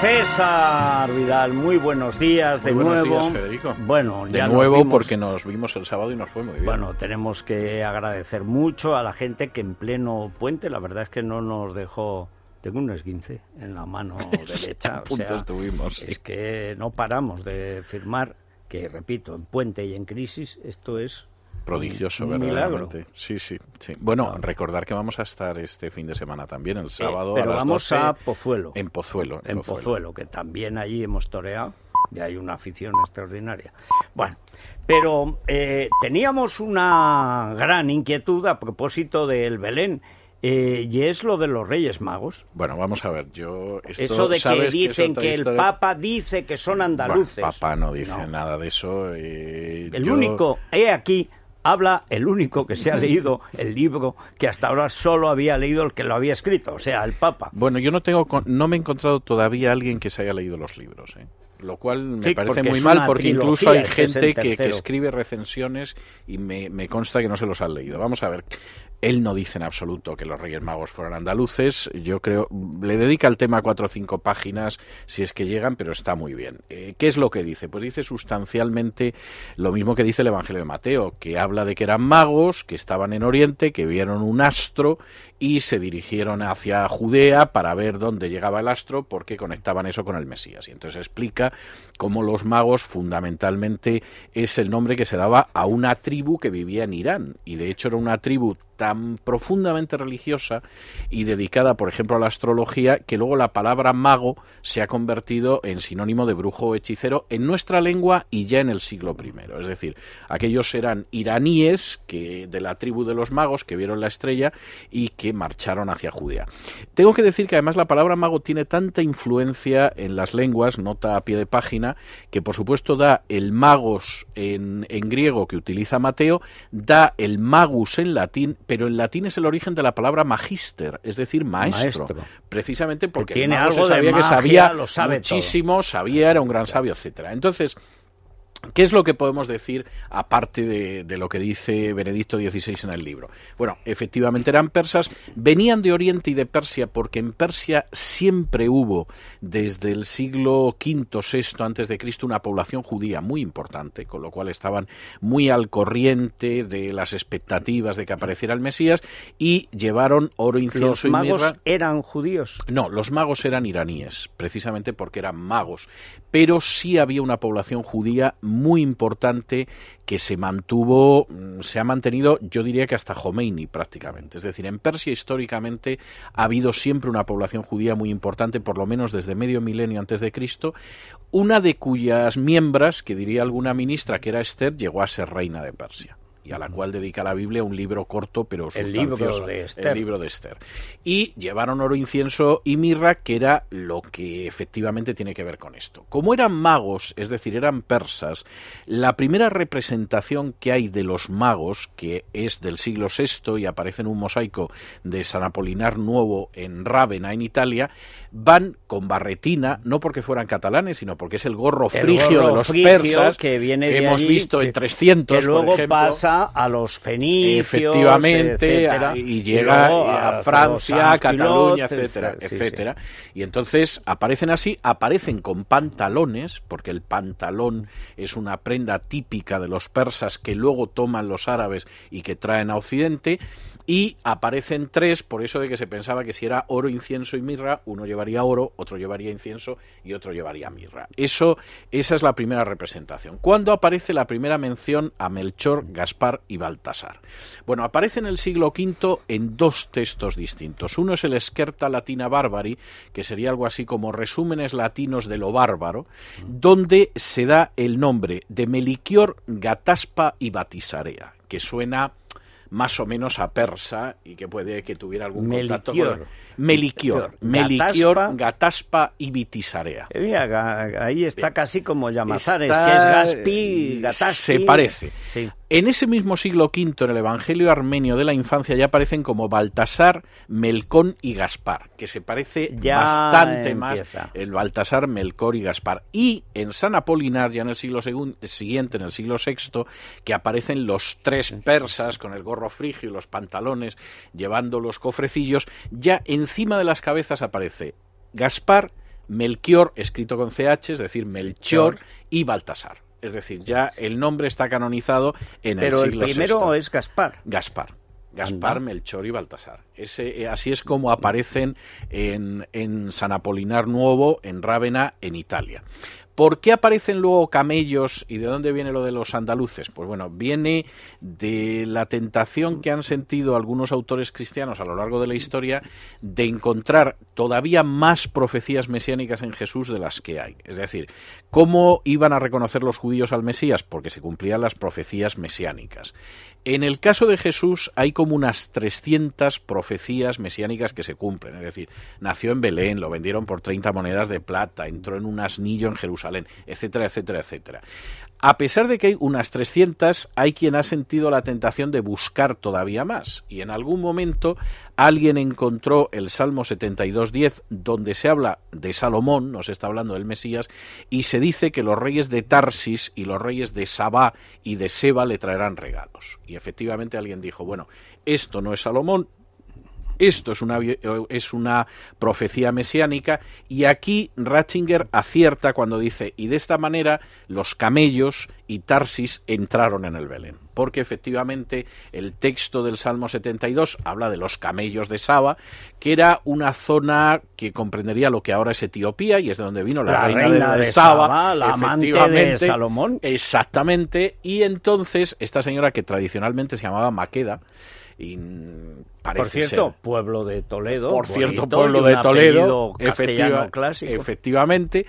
César Vidal, muy buenos días de Muy buenos nuevo. días, Federico. Bueno, De ya nuevo, porque nos vimos el sábado y nos fue muy bien. Bueno, tenemos que agradecer mucho a la gente que en pleno puente, la verdad es que no nos dejó. Tengo un esguince en la mano derecha. o sea, estuvimos. Es que no paramos de firmar que, repito, en puente y en crisis, esto es Prodigioso, un milagro. verdaderamente. Sí, sí, sí. Bueno, Claro. recordar que vamos a estar este fin de semana también, el sábado. Eh, pero a las vamos 12, a Pozuelo. En Pozuelo. en Pozuelo, que también allí hemos toreado y hay una afición extraordinaria. Bueno, pero eh, teníamos una gran inquietud a propósito del Belén. eh, y es lo de los Reyes Magos. Bueno, vamos a ver, yo... Esto, Eso de que ¿sabes es dicen otra que el? Papa dice que son Bueno, andaluces. papá no dice No. nada de eso. eh, El yo- único, he aquí, habla el único que se ha leído el libro que hasta ahora solo había leído el que lo había escrito, o sea, el Papa. Bueno, yo no tengo, no me he encontrado todavía alguien que se haya leído los libros, ¿eh? lo cual me Sí, parece muy mal porque incluso hay gente que, escribe recensiones y me, me consta que no se los han leído. Vamos a ver. Él no dice en absoluto que los Reyes Magos fueran andaluces. Yo creo, le dedica al tema cuatro o cinco páginas si es que llegan, pero está muy bien. Eh, ¿Qué es lo que dice? Pues dice sustancialmente lo mismo que dice el Evangelio de Mateo, que habla de que eran magos, que estaban en Oriente, que vieron un astro y se dirigieron hacia Judea para ver dónde llegaba el astro porque conectaban eso con el Mesías. Y entonces explica cómo los magos fundamentalmente es el nombre que se daba a una tribu que vivía en Irán y de hecho era una tribu tan profundamente religiosa y dedicada, por ejemplo, a la astrología, que luego la palabra mago se ha convertido en sinónimo de brujo hechicero en nuestra lengua y ya en el siglo I. Es decir, aquellos eran iraníes que, de la tribu de los magos que vieron la estrella y que marcharon hacia Judea. Tengo que decir que además la palabra mago tiene tanta influencia en las lenguas, nota a pie de página, que por supuesto da el magos en griego que utiliza Mateo, da el magus en latín, pero en latín es el origen de la palabra magister, es decir, maestro. Maestro. Precisamente porque tiene el mago algo se de sabía que sabía lo sabe muchísimo, sabía, era un gran sabio, etcétera. Entonces, ¿Qué es lo que podemos decir aparte de, de, lo que dice Benedicto XVI en el libro? Bueno, efectivamente eran persas, venían de Oriente y de Persia porque en Persia siempre hubo desde el siglo V, VI antes de Cristo una población judía muy importante, con lo cual estaban muy al corriente de las expectativas de que apareciera el Mesías y llevaron oro, incienso ¿Los magos y mirra. eran judíos? No, los magos eran iraníes, precisamente porque eran magos, pero sí había una población judía muy importante que se mantuvo, mm, se ha mantenido, yo diría que hasta Khomeini prácticamente. Es decir, en Persia históricamente ha habido siempre una población judía muy importante, por lo menos desde medio milenio antes de Cristo, una de cuyas miembros, que diría alguna ministra que era Esther, llegó a ser reina de Persia y a la cual dedica la Biblia un libro corto pero El sustancioso, libro de Esther. el libro de Esther. Y llevaron oro, incienso y mirra, que era lo que efectivamente tiene que ver con esto. Como eran magos, es decir, eran persas, la primera representación que hay de los magos, que es del siglo VI y aparece en un mosaico de San Apolinar Nuevo en Rávena, en Italia, van con barretina, no porque fueran catalanes, sino porque es el gorro El frigio gorro de los frigio persas que viene de hemos allí, visto que- en 300, que luego por ejemplo. pasa a los fenicios, Efectivamente, etcétera, a- y llega a, Francia, a Cataluña, etcétera, sí, sí. etcétera. Y entonces aparecen así, aparecen con pantalones, porque el pantalón es una prenda típica de los persas que luego toman los árabes y que traen a Occidente. Y aparecen tres, por eso de que se pensaba que si era oro, incienso y mirra, uno llevaría oro, otro llevaría incienso y otro llevaría mirra. Eso, esa es la primera representación. ¿Cuándo aparece la primera mención a Melchor, Gaspar y Baltasar? Bueno, aparece en el siglo V en dos textos distintos. Uno es el Esquerta Latina Barbari, que sería algo así como resúmenes latinos de lo bárbaro, donde se da el nombre de Meliquior, Gataspa y Batisarea, que suena más o menos a persa y que puede que tuviera algún contacto Meliquior. con Meliquior, Meliquior, Gataspa y Vitisarea. Eh, mira, ahí está casi como Llamazares, Está- que es Gaspi, Gataspi. Se parece. Sí. En ese mismo siglo V, en el Evangelio armenio de la infancia, ya aparecen como Baltasar, Melcón y Gaspar, que se parece Ya bastante más el Baltasar, Melcor y Gaspar. Y en San Apolinar, ya en el siglo siguiente, en el siglo VI, que aparecen los tres persas con el gorro frigio y los pantalones, llevando los cofrecillos, ya encima de las cabezas aparece Gaspar, Melchior, escrito con CH, es decir, Melchor, y Baltasar. Es decir, ya el nombre está canonizado en el Pero el primero VI. es Gaspar. Gaspar. Gaspar, Anda. Melchor y Baltasar. Ese, eh, así es como aparecen en, en San Apolinar Nuevo, en Rávena, en Italia. ¿Por qué aparecen luego camellos y de dónde viene lo de los andaluces? Pues bueno, viene de la tentación que han sentido algunos autores cristianos a lo largo de la historia de encontrar todavía más profecías mesiánicas en Jesús de las que hay. Es decir, ¿cómo iban a reconocer los judíos al Mesías? Porque se cumplían las profecías mesiánicas. En el caso de Jesús hay como unas 300 profecías mesiánicas que se cumplen, es decir, nació en Belén, lo vendieron por 30 monedas de plata, entró en un asnillo en Jerusalén, etcétera, etcétera, etcétera. A pesar de que hay unas 300, hay quien ha sentido la tentación de buscar todavía más. Y en algún momento alguien encontró el Salmo 72.10, donde se habla de Salomón, nos está hablando del Mesías, y se dice que los reyes de Tarsis y los reyes de Sabá y de Seba le traerán regalos. Y efectivamente alguien dijo, bueno, esto no es Salomón, esto es una, vi- es una profecía mesiánica y aquí Ratzinger acierta cuando dice, y de esta manera los camellos y Tarsis entraron en el Belén. Porque efectivamente el texto del Salmo 72 habla de los camellos de Saba, que era una zona que comprendería lo que ahora es Etiopía y es de donde vino la, La reina, reina de, de Saba, Saba, la amante de. Salomón. Exactamente. Y entonces esta señora que tradicionalmente se llamaba Maqueda, y mm, Por cierto, ser- pueblo de Toledo. por cierto bonito, pueblo de Toledo, efectiva- clásico. efectivamente,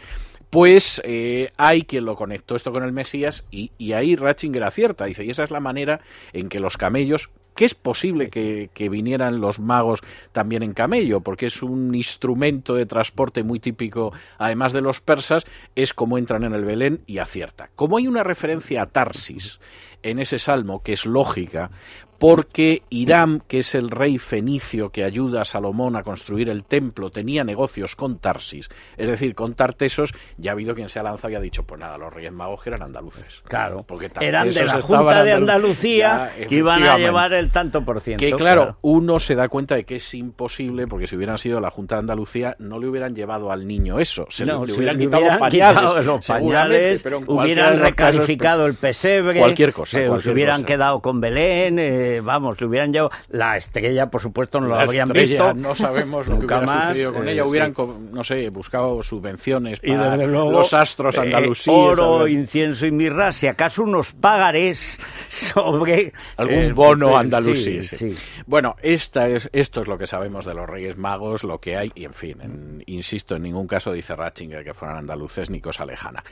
pues eh, hay quien lo conectó esto con el Mesías y, y ahí Ratzinger acierta, dice, y esa es la manera en que los camellos, que es posible que, que vinieran los magos también en camello, porque es un instrumento de transporte muy típico, además de los persas, es como entran en el Belén y acierta. Como hay una referencia a Tarsis en ese salmo, que es lógica, porque Hiram, que es el rey fenicio que ayuda a Salomón a construir el templo, tenía negocios con Tarsis, es decir, con Tartesos, ya ha habido quien se ha lanzado y ha dicho, pues nada, los reyes magos que eran andaluces. Claro, Porque eran de la Junta de Andalucía Ya, que iban a llevar el tanto por ciento. Que claro, uno se da cuenta de que es imposible, porque si hubieran sido la Junta de Andalucía, no le hubieran llevado al niño eso, se No, le, le si hubieran le quitado hubieran pañales, quitado los hubieran recalificado el pesebre, Cualquier cosa, se, cualquier se hubieran cosa. quedado con Belén, eh, vamos, le hubieran llevado la estrella, por supuesto, no lo La habrían estrella, visto. No sabemos lo que Nunca hubiera más, sucedido con eh, ella. Hubieran, sí. no sé, buscado subvenciones Y para desde luego, los astros eh, andalusíes. oro, ¿sabes? incienso y mirra, si acaso unos pagarés sobre algún bono andalusí. Sí, sí. sí. Bueno, esta es, esto es lo que sabemos de los Reyes Magos, lo que hay, y en fin, en- insisto, en ningún caso dice Ratzinger que fueran andaluces ni cosa lejana.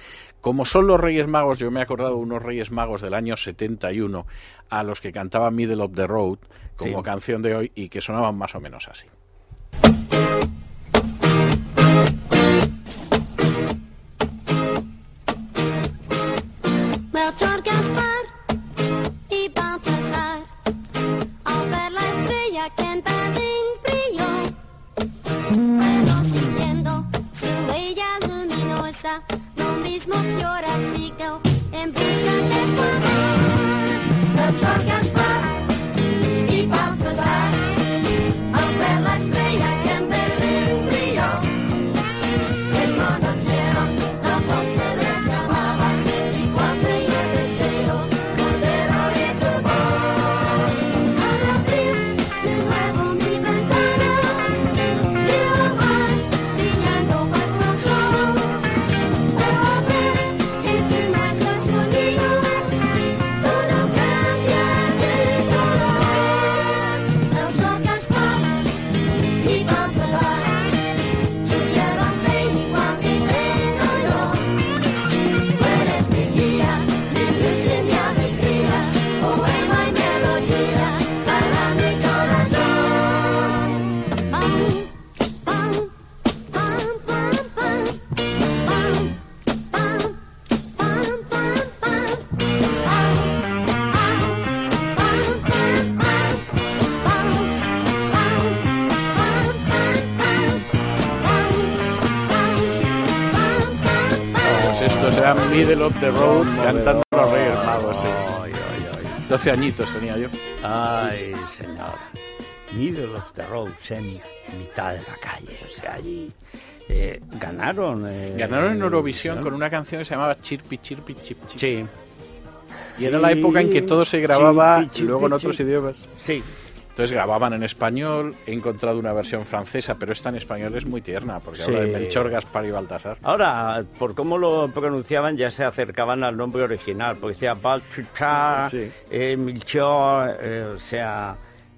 Como son los Reyes Magos, yo me he acordado de unos Reyes Magos del año 71 a los que cantaban Middle of the Road como Sí. canción de hoy y que sonaban más o menos así. Melchor, Gaspar y Middle of the Road cantando los Reyes Magos. sí. Ay, ay, ay. 12 añitos tenía yo. Ay, señor. Middle of the road, en mitad de la calle. O sea, allí eh, ganaron. eh, Ganaron en Eurovisión con una canción que se llamaba Chirpi, Chirpi, Chip, Chip. Sí, Y era la época en que todo se grababa Chirpi, chirpi, luego en otros chirpi. idiomas. sí. Entonces grababan en español, he encontrado una versión francesa, pero esta en español es muy tierna, porque habla de Sí. Melchor, Gaspar y Baltasar. Ahora, por cómo lo pronunciaban, ya se acercaban al nombre original, porque decía Balchuchar, Sí. eh, Milchor, eh, o sea,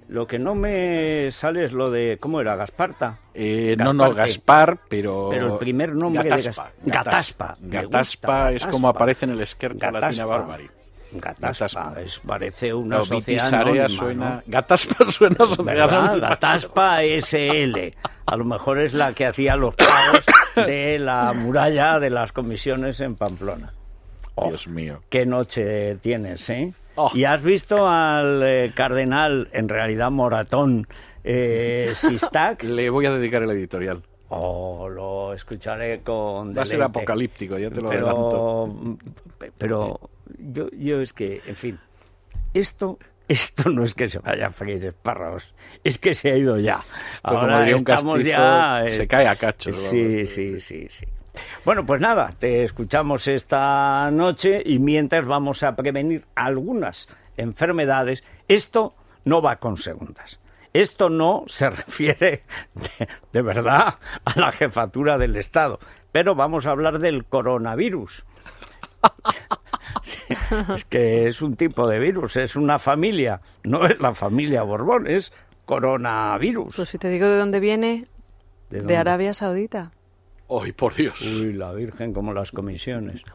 lo que no me sale es lo de, ¿cómo era? Gasparta. Eh, no, no. Gaspar, pero... Pero el primer nombre de Gataspa. Gas- Gataspa, Gataspa gusta, es como Gataspa. aparece en el Esquerca Latina Gataspa. Barbari. Gataspa, Gataspa. es, parece una No, sociedad anónima, suena... ¿no? Gataspa suena sociedad. Gataspa SL. A lo mejor es la que hacía los pagos de la muralla de las comisiones en Pamplona. Oh, Dios mío. Qué noche tienes, ¿eh? Oh. ¿Y has visto al eh, cardenal, en realidad moratón, eh, Sistak? Le voy a dedicar el editorial. Oh, lo escucharé con Va a ser deleite. apocalíptico, ya te lo adelanto. pero yo, yo es que, en fin, esto, esto no es que se vaya a freír espárragos, es que se ha ido ya. Esto, diría un estamos castizo, ya, se cae a cachos. Sí, sí, sí, sí. Bueno, pues nada, te escuchamos esta noche y mientras vamos a prevenir algunas enfermedades, esto no va con segundas. Esto no se refiere de, de verdad a la jefatura del Estado, pero vamos a hablar del coronavirus. Es que es un tipo de virus, es una familia, no es la familia Borbón, es coronavirus. Pues si te digo de dónde viene, ¿De? Arabia Saudita. ¡Ay, por Dios! Uy, la Virgen como las comisiones.